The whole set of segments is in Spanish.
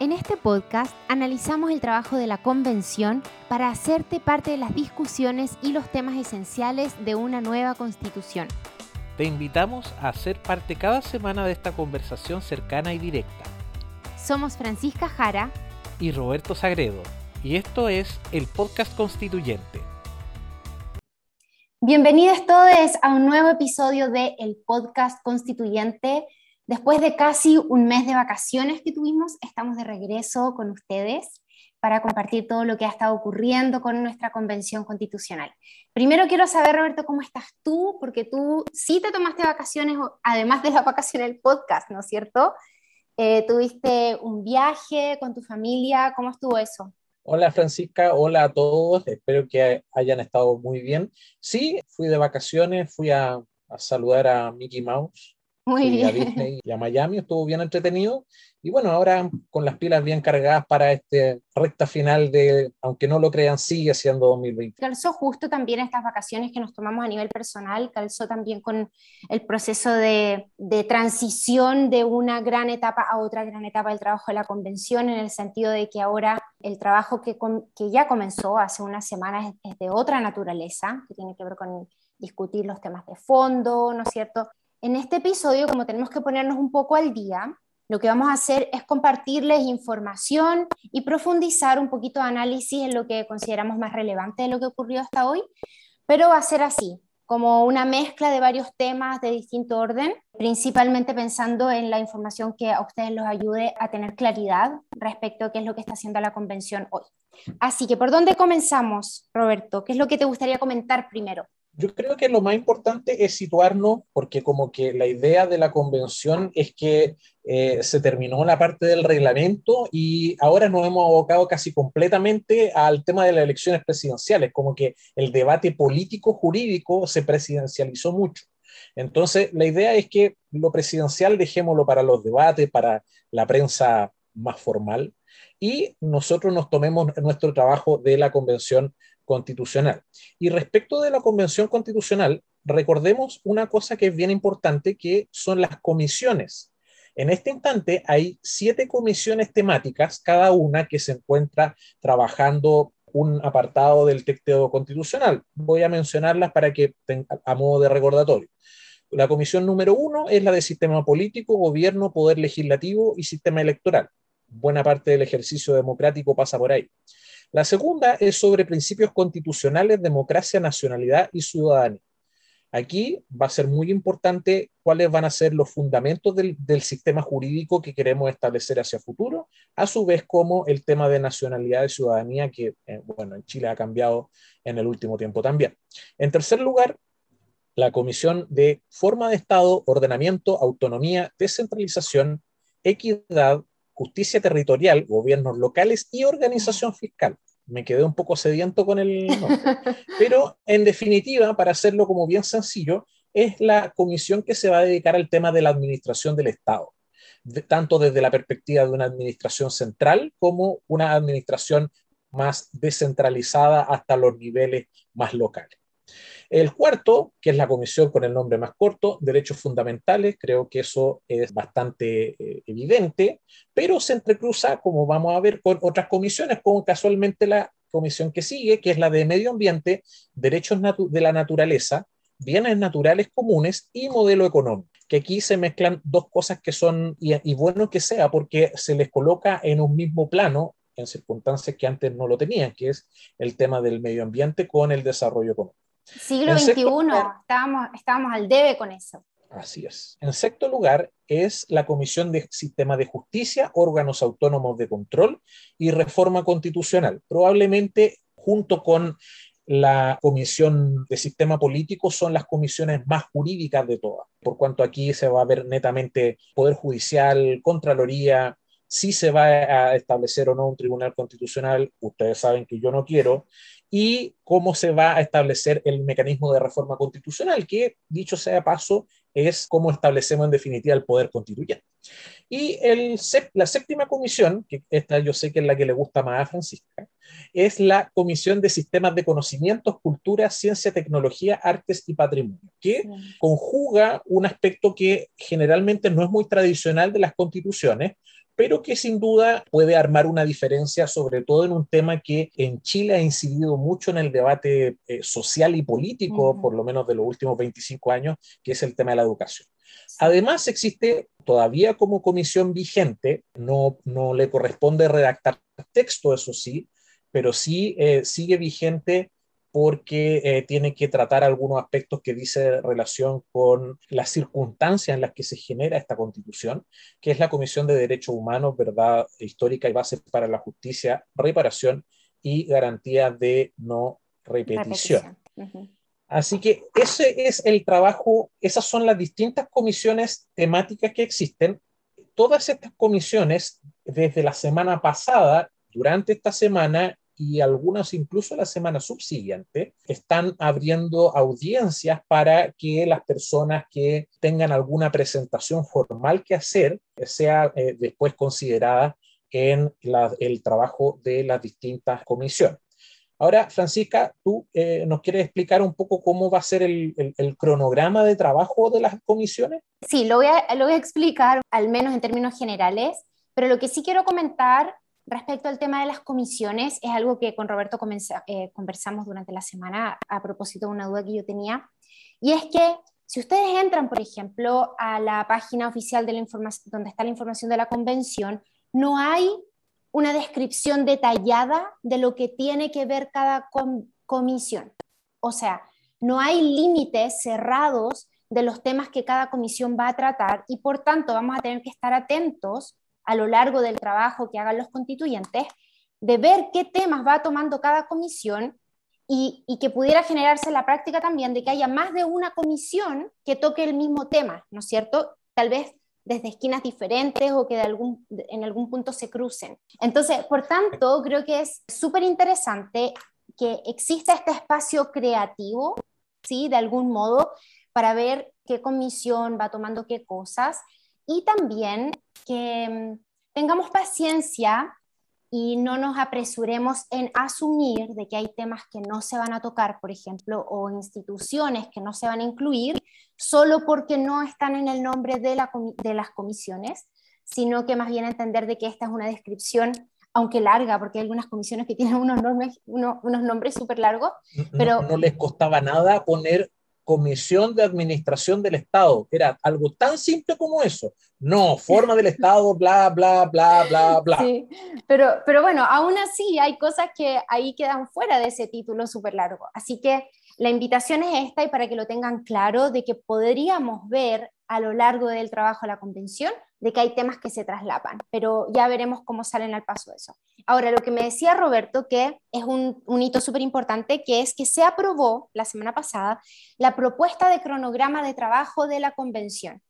En este podcast analizamos el trabajo de la convención para hacerte parte de las discusiones y los temas esenciales de una nueva constitución. Te invitamos a ser parte cada semana de esta conversación cercana y directa. Somos Francisca Jara y Roberto Sagredo, y esto es el podcast constituyente. Bienvenidos todos a un nuevo episodio de el podcast constituyente. Después de casi un mes de vacaciones que tuvimos, estamos de regreso con ustedes para compartir todo lo que ha estado ocurriendo con nuestra convención constitucional. Primero quiero saber, Roberto, cómo estás tú, porque tú sí te tomaste vacaciones, además de la vacación del podcast, ¿no es cierto? Eh, tuviste un viaje con tu familia, ¿cómo estuvo eso? Hola Francisca, hola a todos, espero que hayan estado muy bien. Sí, fui de vacaciones, fui a, a saludar a Mickey Mouse, muy bien. a Disney y a Miami, estuvo bien entretenido. Y bueno, ahora con las pilas bien cargadas para este recta final de, aunque no lo crean, sigue siendo 2020. Calzó justo también estas vacaciones que nos tomamos a nivel personal, calzó también con el proceso de, de transición de una gran etapa a otra gran etapa del trabajo de la convención, en el sentido de que ahora el trabajo que, que ya comenzó hace unas semanas es de otra naturaleza, que tiene que ver con discutir los temas de fondo, ¿no es cierto? En este episodio, como tenemos que ponernos un poco al día, lo que vamos a hacer es compartirles información y profundizar un poquito de análisis en lo que consideramos más relevante de lo que ocurrió hasta hoy, pero va a ser así, como una mezcla de varios temas de distinto orden, principalmente pensando en la información que a ustedes los ayude a tener claridad respecto a qué es lo que está haciendo la convención hoy. Así que, ¿por dónde comenzamos, Roberto? ¿Qué es lo que te gustaría comentar primero? Yo creo que lo más importante es situarnos, porque como que la idea de la convención es que eh, se terminó la parte del reglamento y ahora nos hemos abocado casi completamente al tema de las elecciones presidenciales, como que el debate político-jurídico se presidencializó mucho. Entonces, la idea es que lo presidencial dejémoslo para los debates, para la prensa más formal, y nosotros nos tomemos nuestro trabajo de la convención constitucional. Y respecto de la Convención Constitucional, recordemos una cosa que es bien importante, que son las comisiones. En este instante hay siete comisiones temáticas, cada una que se encuentra trabajando un apartado del texto constitucional. Voy a mencionarlas para que a modo de recordatorio. La comisión número uno es la de sistema político, gobierno, poder legislativo y sistema electoral. Buena parte del ejercicio democrático pasa por ahí. La segunda es sobre principios constitucionales, democracia, nacionalidad y ciudadanía. Aquí va a ser muy importante cuáles van a ser los fundamentos del, sistema jurídico que queremos establecer hacia futuro, a su vez como el tema de nacionalidad y ciudadanía que, eh, bueno, en Chile ha cambiado en el último tiempo también. En tercer lugar, la Comisión de Forma de Estado, Ordenamiento, Autonomía, Descentralización, Equidad, Justicia Territorial, Gobiernos Locales y Organización Fiscal me quedé un poco sediento con el nombre. Pero en definitiva, para hacerlo como bien sencillo, es la comisión que se va a dedicar al tema de la administración del Estado, tanto desde la perspectiva de una administración central como una administración más descentralizada hasta los niveles más locales. El cuarto, que es la comisión con el nombre más corto, Derechos Fundamentales, creo que eso es bastante eh, evidente, pero se entrecruza, como vamos a ver, con otras comisiones, como casualmente la comisión que sigue, que es la de Medio Ambiente, Derechos de la Naturaleza, Bienes Naturales Comunes y Modelo Económico que aquí se mezclan dos cosas que son, y, y bueno que sea, porque se les coloca en un mismo plano en circunstancias que antes no lo tenían, que es el tema del medio ambiente con el desarrollo económico. Siglo XXI, estábamos, estábamos al debe con eso. Así es. En sexto lugar es la Comisión de Sistema de Justicia, órganos autónomos de control y reforma constitucional. Probablemente junto con la Comisión de Sistema Político son las comisiones más jurídicas de todas, por cuanto aquí se va a ver netamente Poder Judicial, Contraloría, si se va a establecer o no un tribunal constitucional, ustedes saben que yo no quiero, y cómo se va a establecer el mecanismo de reforma constitucional, que dicho sea paso, es cómo establecemos en definitiva el poder constituyente. Y el, la séptima comisión, que esta yo sé que es la que le gusta más a Francisca, es la Comisión de Sistemas de Conocimientos, Cultura, Ciencia, Tecnología, Artes y Patrimonio, que conjuga un aspecto que generalmente no es muy tradicional de las constituciones, pero que sin duda puede armar una diferencia, sobre todo en un tema que en Chile ha incidido mucho en el debate eh, social y político, por lo menos de los últimos 25 años, que es el tema de la educación. Además, existe todavía como comisión vigente, no, no le corresponde redactar texto, eso sí, pero sí eh, sigue vigente porque eh, tiene que tratar algunos aspectos que dice relación con las circunstancias en las que se genera esta constitución, que es la Comisión de Derechos Humanos, Verdad Histórica y Base para la Justicia, Reparación y Garantía de No Repetición. Así que ese es el trabajo, esas son las distintas comisiones temáticas que existen. Todas estas comisiones, desde la semana pasada, durante esta semana y algunas incluso la semana subsiguiente están abriendo audiencias para que las personas que tengan alguna presentación formal que hacer sea eh, después considerada en el trabajo de las distintas comisiones. Ahora, Francisca, tú eh, nos quieres explicar un poco cómo va a ser el, cronograma de trabajo de las comisiones. Sí, lo voy, a, lo voy a explicar, al menos en términos generales, pero lo que sí quiero comentar Respecto al tema de las comisiones, es algo que con Roberto eh, conversamos durante la semana a propósito de una duda que yo tenía, y es que si ustedes entran, por ejemplo, a la página oficial de la donde está la información de la convención, no hay una descripción detallada de lo que tiene que ver cada comisión. O sea, no hay límites cerrados de los temas que cada comisión va a tratar y por tanto vamos a tener que estar atentos a lo largo del trabajo que hagan los constituyentes, de ver qué temas va tomando cada comisión y, que pudiera generarse la práctica también de que haya más de una comisión que toque el mismo tema, ¿no es cierto? Tal vez desde esquinas diferentes o que en algún punto se crucen. Entonces, por tanto, creo que es súper interesante que exista este espacio creativo, ¿sí? De algún modo, para ver qué comisión va tomando qué cosas y también que mm, tengamos paciencia y no nos apresuremos en asumir de que hay temas que no se van a tocar, por ejemplo, o instituciones que no se van a incluir, solo porque no están en el nombre de, la, de las comisiones, sino que más bien entender de que esta es una descripción, aunque larga, porque hay algunas comisiones que tienen unos nombres, unos nombres súper largos, pero... no les costaba nada poner Comisión de Administración del Estado. Era algo tan simple como eso. No, forma del Estado, bla, bla, bla, bla, bla. Sí, pero, pero bueno, aún así hay cosas que ahí quedan fuera de ese título súper largo. Así que la invitación es esta y para que lo tengan claro de que podríamos ver a lo largo del trabajo de la convención de que hay temas que se traslapan, pero ya veremos cómo salen al paso de eso. Ahora, lo que me decía Roberto, que es un, hito súper importante, que es que se aprobó la semana pasada la propuesta de cronograma de trabajo de la convención.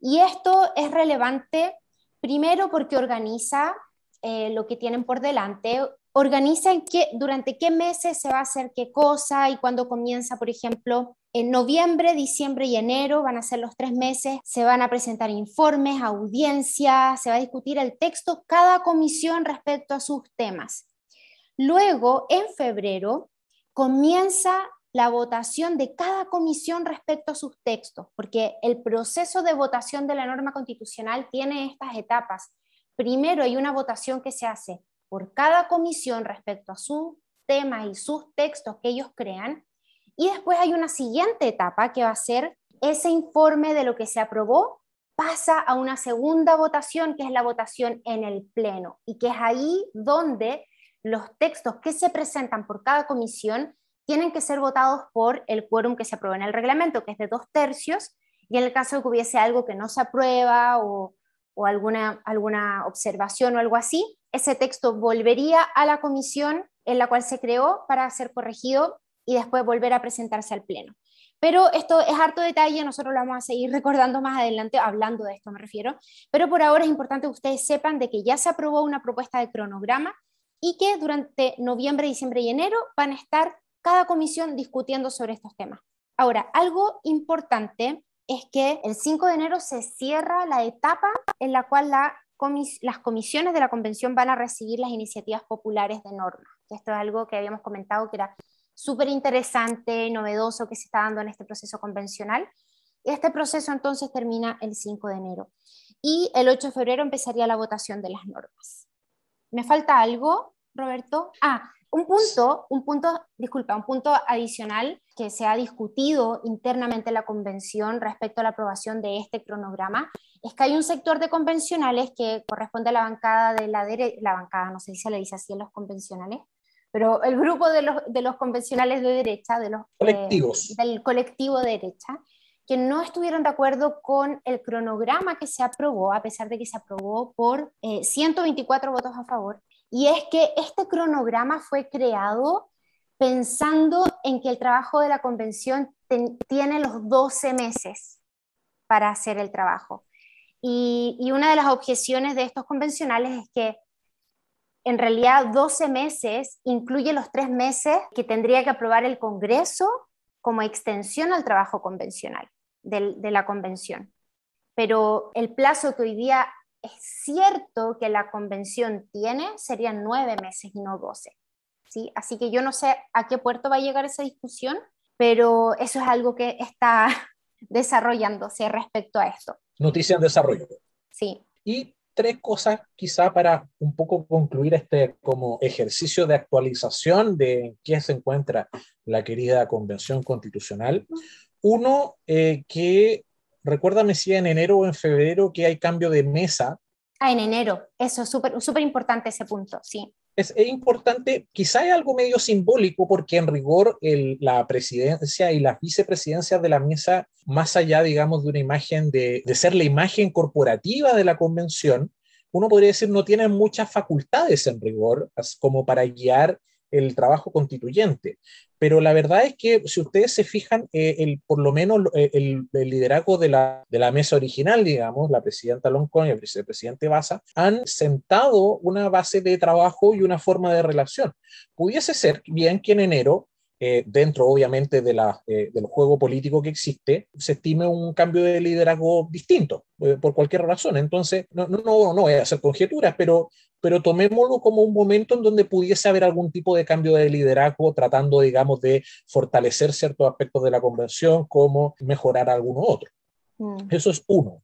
Y esto es relevante primero porque organiza eh, lo que tienen por delante, organiza en qué, durante qué meses se va a hacer qué cosa y cuándo comienza, por ejemplo, en noviembre, diciembre y enero van a ser los tres meses, se van a presentar informes, audiencias, se va a discutir el texto cada comisión respecto a sus temas. Luego, en febrero, comienza la votación de cada comisión respecto a sus textos, porque el proceso de votación de la norma constitucional tiene estas etapas. Primero hay una votación que se hace por cada comisión respecto a su tema y sus textos que ellos crean, y después hay una siguiente etapa que va a ser ese informe de lo que se aprobó pasa a una segunda votación, que es la votación en el Pleno, y que es ahí donde los textos que se presentan por cada comisión tienen que ser votados por el quórum que se aprueba en el reglamento, que es de dos tercios, y en el caso de que hubiese algo que no se aprueba o, o alguna, alguna observación o algo así, ese texto volvería a la comisión en la cual se creó para ser corregido y después volver a presentarse al Pleno. Pero esto es harto detalle, nosotros lo vamos a seguir recordando más adelante, hablando de esto me refiero, pero por ahora es importante que ustedes sepan de que ya se aprobó una propuesta de cronograma y que durante noviembre, diciembre y enero van a estar cada comisión discutiendo sobre estos temas. Ahora, algo importante es que el 5 de enero se cierra la etapa en la cual las comisiones de la convención van a recibir las iniciativas populares de norma. Esto es algo que habíamos comentado que era súper interesante, novedoso que se está dando en este proceso convencional. Este proceso entonces termina el 5 de enero. y el 8 de febrero empezaría la votación de las normas. ¿Me falta algo, Roberto? Ah, un punto, un punto, disculpa, un punto adicional que se ha discutido internamente en la convención respecto a la aprobación de este cronograma es que hay un sector de convencionales que corresponde a la bancada de la derecha, la bancada, no sé si se le dice así en los convencionales, pero el grupo de los, de los convencionales de derecha, de los colectivos. del colectivo de derecha, que no estuvieron de acuerdo con el cronograma que se aprobó, a pesar de que se aprobó por 124 eh, votos a favor, y es que este cronograma fue creado pensando en que el trabajo de la convención tiene los 12 meses para hacer el trabajo. Y, una de las objeciones de estos convencionales es que en realidad 12 meses incluye los tres meses que tendría que aprobar el Congreso como extensión al trabajo convencional de, la convención. Pero el plazo que hoy día es cierto que la convención tiene, serían nueve meses y no doce. ¿sí? Así que yo no sé a qué puerto va a llegar esa discusión, pero eso es algo que está desarrollándose respecto a esto. Noticia en desarrollo. Sí. Y tres cosas quizá para un poco concluir este como ejercicio de actualización de qué se encuentra la querida Convención Constitucional. Uno, eh, que recuérdame si en enero o en febrero que hay cambio de mesa. Ah, en enero, eso es súper importante ese punto, sí. Es, importante, quizá es algo medio simbólico porque en rigor la presidencia y las vicepresidencias de la mesa, más allá, digamos, de una imagen de, de ser la imagen corporativa de la convención, uno podría decir no tienen muchas facultades en rigor como para guiar el trabajo constituyente. Pero la verdad es que si ustedes se fijan, eh, el, por lo menos eh, el, liderazgo de la, de la, mesa original, digamos, la presidenta Loncón y el vicepresidente Baza, han sentado una base de trabajo y una forma de relación. Pudiese ser bien que en enero eh, dentro obviamente de la, del juego político que existe, se estime un cambio de liderazgo distinto, por cualquier razón. Entonces, no, no, no, no voy a hacer conjeturas, pero pero tomémoslo como un momento en donde pudiese haber algún tipo de cambio de liderazgo, tratando, digamos, de fortalecer ciertos aspectos de la convención, como mejorar algunos otros. Mm. Eso es uno.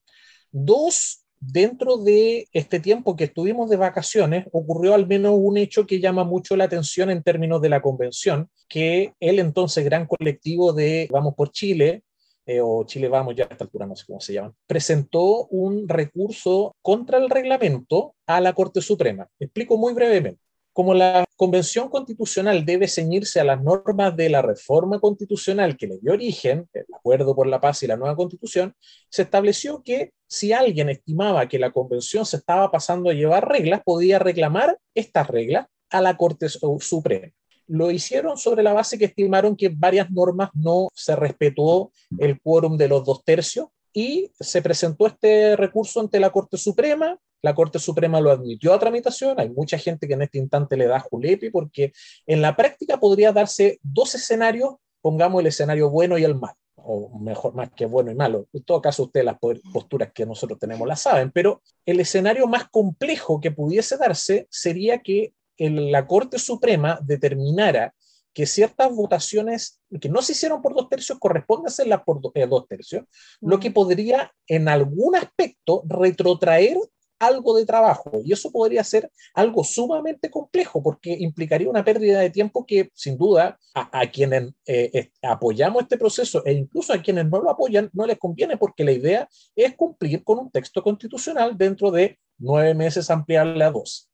Dos, dentro de este tiempo que estuvimos de vacaciones, ocurrió al menos un hecho que llama mucho la atención en términos de la convención, que el entonces gran colectivo de Vamos por Chile, eh, o Chile Vamos, ya a esta altura no sé cómo se llaman, presentó un recurso contra el reglamento a la Corte Suprema. Explico muy brevemente. Como la Convención Constitucional debe ceñirse a las normas de la reforma constitucional que le dio origen, el Acuerdo por la Paz y la nueva Constitución, se estableció que si alguien estimaba que la Convención se estaba pasando a llevar reglas, podía reclamar estas reglas a la Corte Suprema lo hicieron sobre la base que estimaron que varias normas no se respetó el quórum de los dos tercios y se presentó este recurso ante la Corte Suprema. La Corte Suprema lo admitió a tramitación. Hay mucha gente que en este instante le da julepi porque en la práctica podría darse dos escenarios, pongamos el escenario bueno y el malo o mejor más que bueno y malo. En todo caso, ustedes las posturas que nosotros tenemos las saben, pero el escenario más complejo que pudiese darse sería que la Corte Suprema determinara que ciertas votaciones que no se hicieron por dos tercios corresponden a hacerlas por eh, dos tercios, lo que mm. podría en algún aspecto retrotraer algo de trabajo. Y eso podría ser algo sumamente complejo porque implicaría una pérdida de tiempo que sin duda a, quienes eh, apoyamos este proceso e incluso a quienes no lo apoyan no les conviene porque la idea es cumplir con un texto constitucional dentro de nueve meses ampliarle a dos.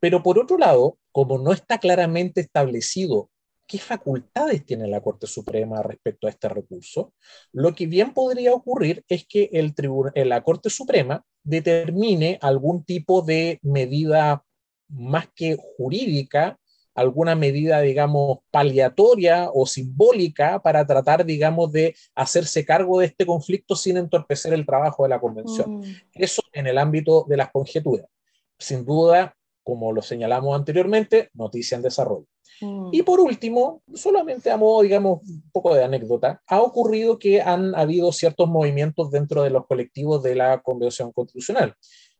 Pero por otro lado, como no está claramente establecido qué facultades tiene la Corte Suprema respecto a este recurso, lo que bien podría ocurrir es que el eh, la Corte Suprema determine algún tipo de medida más que jurídica, alguna medida, digamos, paliatoria o simbólica para tratar, digamos, de hacerse cargo de este conflicto sin entorpecer el trabajo de la Convención. Mm. Eso en el ámbito de las conjeturas. Sin duda, como lo señalamos anteriormente, noticia en desarrollo. Mm. Y por último, solamente a modo, digamos, un poco de anécdota, ha ocurrido que han habido ciertos movimientos dentro de los colectivos de la Convención Constitucional.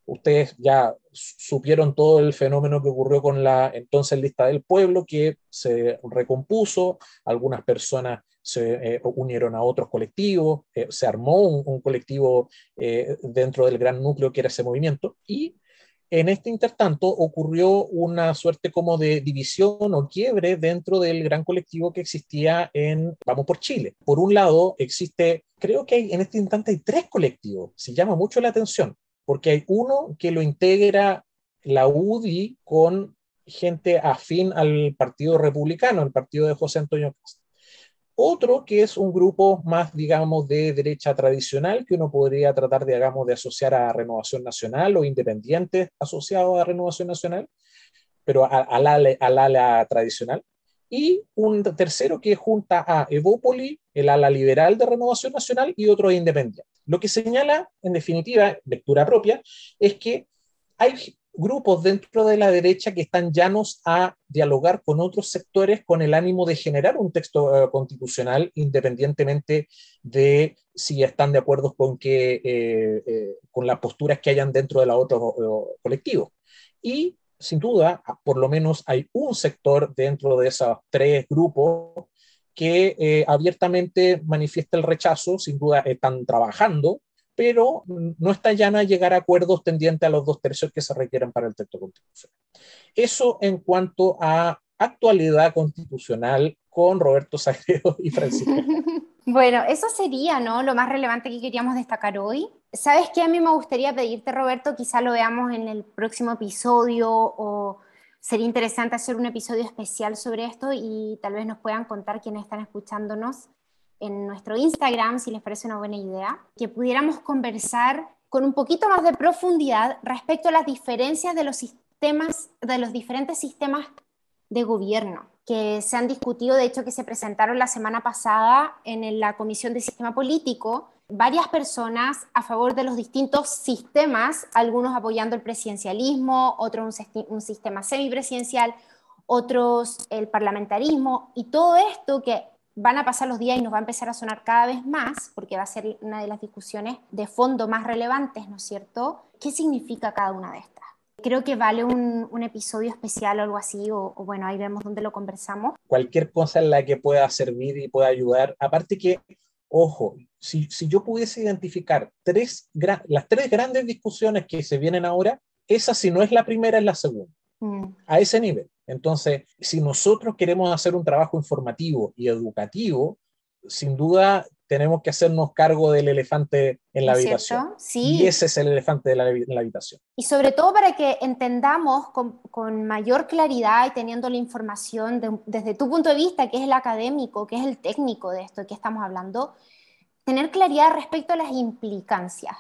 Ustedes ya supieron todo el fenómeno que ocurrió con la entonces lista del pueblo, que se recompuso, algunas personas se eh, unieron a otros colectivos, eh, se armó un, colectivo dentro del gran núcleo que era ese movimiento y en este intertanto ocurrió una suerte como de división o quiebre dentro del gran colectivo que existía en Vamos por Chile. Por un lado existe, creo que hay, en este instante hay tres colectivos, se llama mucho la atención, porque hay uno que lo integra la UDI con gente afín al Partido Republicano, el partido de José Antonio. Otro que es un grupo más, digamos, de derecha tradicional, que uno podría tratar, digamos, de asociar a Renovación Nacional o independientes asociados a Renovación Nacional, pero al ala, ala tradicional. Y un tercero que junta a Evópoli, el ala liberal de Renovación Nacional, y otro independiente. Lo que señala, en definitiva, lectura propia, es que hay grupos dentro de la derecha que están llanos a dialogar con otros sectores con el ánimo de generar un texto eh, constitucional independientemente de si están de acuerdo con, que, eh, eh, con las posturas que hayan dentro de la otro colectivo. Y sin duda, por lo menos hay un sector dentro de esos tres grupos que abiertamente manifiesta el rechazo, sin duda están trabajando pero no está llana a llegar a acuerdos tendientes a los dos tercios que se requieren para el texto constitucional. Eso en cuanto a actualidad constitucional con Roberto Sagredo y Francisco. Bueno, eso sería, ¿no? Lo más relevante que queríamos destacar hoy. ¿Sabes qué? A mí me gustaría pedirte, Roberto, quizá lo veamos en el próximo episodio o sería interesante hacer un episodio especial sobre esto y tal vez nos puedan contar quienes están escuchándonos en nuestro Instagram, si les parece una buena idea, que pudiéramos conversar con un poquito más de profundidad respecto a las diferencias de los sistemas, de los diferentes sistemas de gobierno que se han discutido, de hecho que se presentaron la semana pasada en la Comisión de Sistema Político, varias personas a favor de los distintos sistemas, algunos apoyando el presidencialismo, otros un, un sistema semipresidencial, otros el parlamentarismo, y todo esto que van a pasar los días y nos va a empezar a sonar cada vez más, porque va a ser una de las discusiones de fondo más relevantes, ¿no es cierto? ¿Qué significa cada una de estas? Creo que vale un, episodio especial o algo así, o, bueno, ahí vemos dónde lo conversamos. Cualquier cosa en la que pueda servir y pueda ayudar. Aparte que, ojo, si, si yo pudiese identificar tres, las tres grandes discusiones que se vienen ahora, esa si no es la primera, es la segunda. Mm. A ese nivel. Entonces, si nosotros queremos hacer un trabajo informativo y educativo, sin duda tenemos que hacernos cargo del elefante en la habitación. Sí. Y ese es el elefante de la, en la habitación. Y sobre todo para que entendamos con, con mayor claridad y teniendo la información desde tu punto de vista, que es el académico, que es el técnico de esto que estamos hablando, tener claridad respecto a las implicancias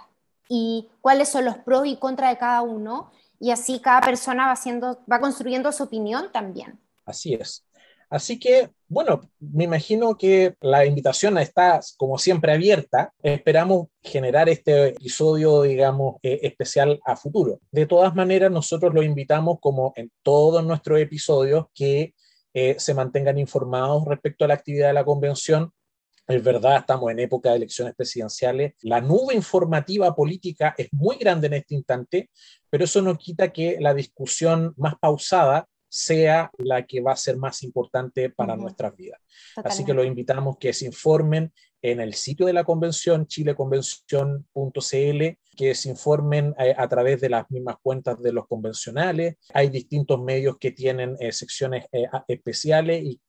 y cuáles son los pros y contras de cada uno y así cada persona va, haciendo, va construyendo su opinión también. Así es. Así que, bueno, me imagino que la invitación está, como siempre, abierta. Esperamos generar este episodio, digamos, eh, especial a futuro. De todas maneras, nosotros lo invitamos, como en todos nuestros episodios, que eh, se mantengan informados respecto a la actividad de la convención es verdad, estamos en época de elecciones presidenciales. La nube informativa política es muy grande en este instante, pero eso no quita que la discusión más pausada sea la que va a ser más importante para nuestras vidas. Así que los invitamos que se informen en el sitio de la convención, chileconvención.cl, que se informen eh, a, través de las mismas cuentas de los convencionales. Hay distintos medios que tienen eh, secciones eh, especiales y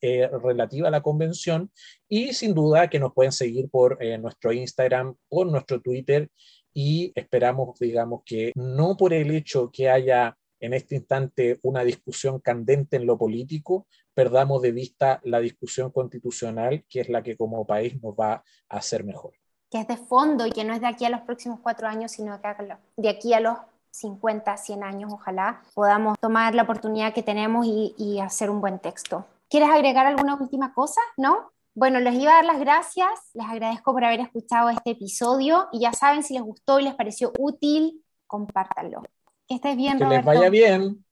relativas a la convención y sin duda que nos pueden seguir por nuestro Instagram, por nuestro Twitter y esperamos, digamos, que no por el hecho que haya en este instante una discusión candente en lo político, perdamos de vista la discusión constitucional, que es la que como país nos va a hacer mejor. Que es de fondo y que no es de aquí a los próximos cuatro años, sino de aquí a los 50, 100 años, ojalá podamos tomar la oportunidad que tenemos y, hacer un buen texto. ¿Quieres agregar alguna última cosa? ¿No? Bueno, les iba a dar las gracias, les agradezco por haber escuchado este episodio y ya saben, si les gustó y les pareció útil, compártanlo. Que estés bien, Que les vaya bien.